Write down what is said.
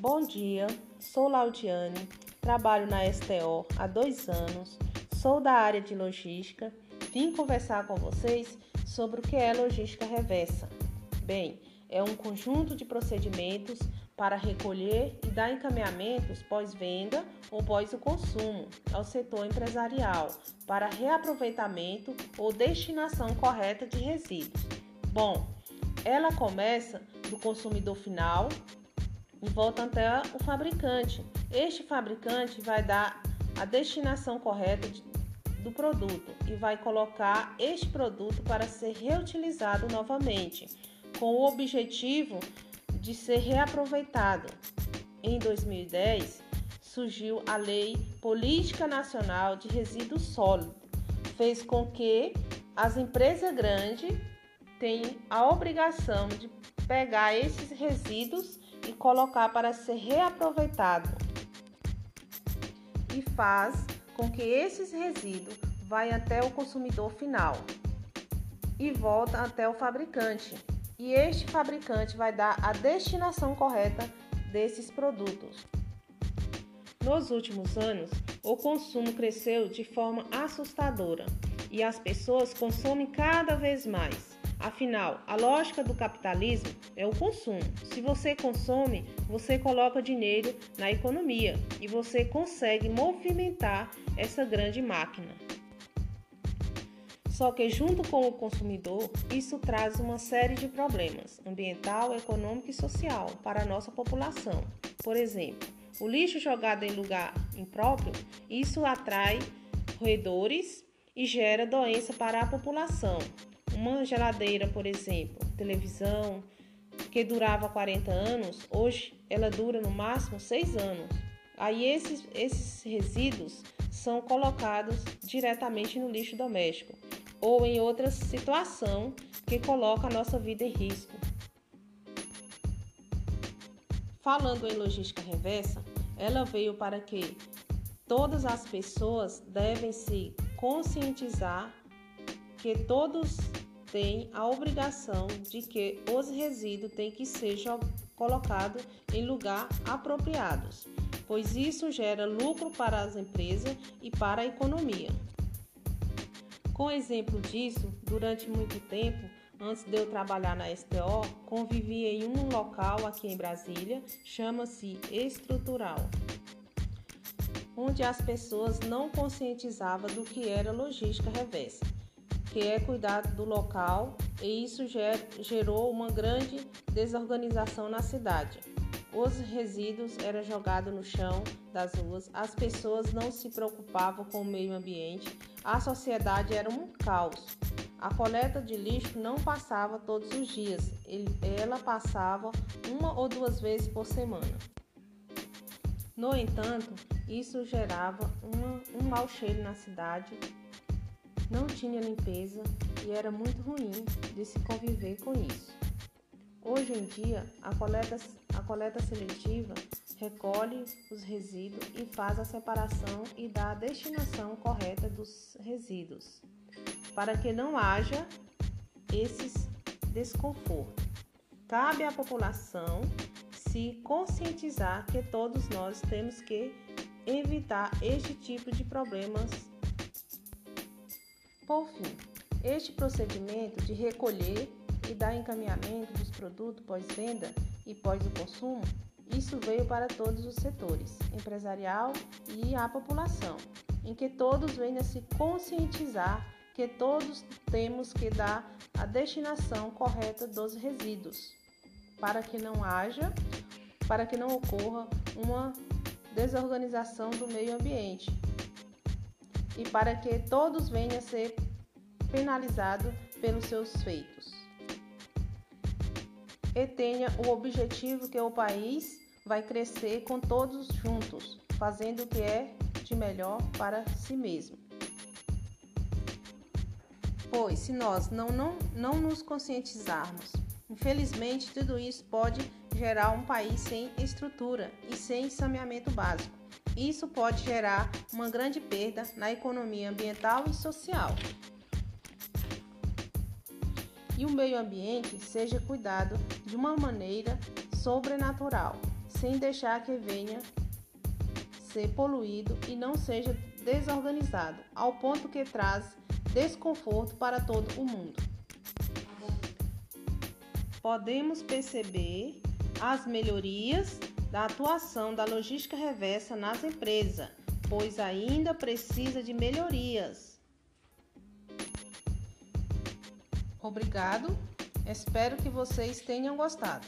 Bom dia, sou Laudiane, trabalho na STO há dois anos, sou da área de logística. Vim conversar com vocês sobre o que é logística reversa. Bem, é um conjunto de procedimentos para recolher e dar encaminhamentos pós-venda ou pós o consumo ao setor empresarial para reaproveitamento ou destinação correta de resíduos. Bom, ela começa do consumidor final e volta até o fabricante. Este fabricante vai dar a destinação correta de, do produto e vai colocar este produto para ser reutilizado novamente, com o objetivo de ser reaproveitado. Em 2010, surgiu a Lei Política Nacional de Resíduos Sólidos, fez com que as empresas grandes tenham a obrigação de pegar esses resíduos e colocar para ser reaproveitado. E faz com que esses resíduos vai até o consumidor final e volta até o fabricante. E este fabricante vai dar a destinação correta desses produtos. Nos últimos anos, o consumo cresceu de forma assustadora e as pessoas consomem cada vez mais. Afinal, a lógica do capitalismo é o consumo. Se você consome, você coloca dinheiro na economia e você consegue movimentar essa grande máquina. Só que, junto com o consumidor, isso traz uma série de problemas ambiental, econômico e social para a nossa população. Por exemplo, o lixo jogado em lugar impróprio, isso atrai roedores e gera doença para a população. Uma geladeira, por exemplo, televisão, que durava 40 anos, hoje ela dura no máximo 6 anos. Aí esses, esses resíduos são colocados diretamente no lixo doméstico ou em outra situação que coloca a nossa vida em risco. Falando em logística reversa, ela veio para que todas as pessoas devem se conscientizar que todos têm a obrigação de que os resíduos têm que ser colocados em lugar apropriados, pois isso gera lucro para as empresas e para a economia. Com exemplo disso, durante muito tempo, antes de eu trabalhar na STO, convivi em um local aqui em Brasília, chama-se Estrutural, onde as pessoas não conscientizavam do que era logística reversa, que é cuidar do local, e isso gerou uma grande desorganização na cidade. Os resíduos eram jogados no chão das ruas, as pessoas não se preocupavam com o meio ambiente, a sociedade era um caos. A coleta de lixo não passava todos os dias, ela passava uma ou duas vezes por semana. No entanto, isso gerava uma, um mau cheiro na cidade, não tinha limpeza e era muito ruim de se conviver com isso. Hoje em dia, a coleta, a coleta seletiva recolhe os resíduos e faz a separação e dá a destinação correta dos resíduos, para que não haja esses desconfortos. Cabe à população se conscientizar que todos nós temos que evitar este tipo de problemas. Por fim, este procedimento de recolher e dar encaminhamento dos produtos pós-venda e pós o consumo, isso veio para todos os setores, empresarial e a população, em que todos venham a se conscientizar que todos temos que dar a destinação correta dos resíduos, para que não haja, para que não ocorra uma desorganização do meio ambiente e para que todos venham a ser penalizados pelos seus feitos e tenha o objetivo que o país vai crescer com todos juntos, fazendo o que é de melhor para si mesmo. Pois, se nós não, não, não nos conscientizarmos, infelizmente tudo isso pode gerar um país sem estrutura e sem saneamento básico. Isso pode gerar uma grande perda na economia ambiental e social e o meio ambiente seja cuidado de uma maneira sobrenatural, sem deixar que venha ser poluído e não seja desorganizado, ao ponto que traz desconforto para todo o mundo. Podemos perceber as melhorias da atuação da logística reversa nas empresas, pois ainda precisa de melhorias. Obrigado, espero que vocês tenham gostado.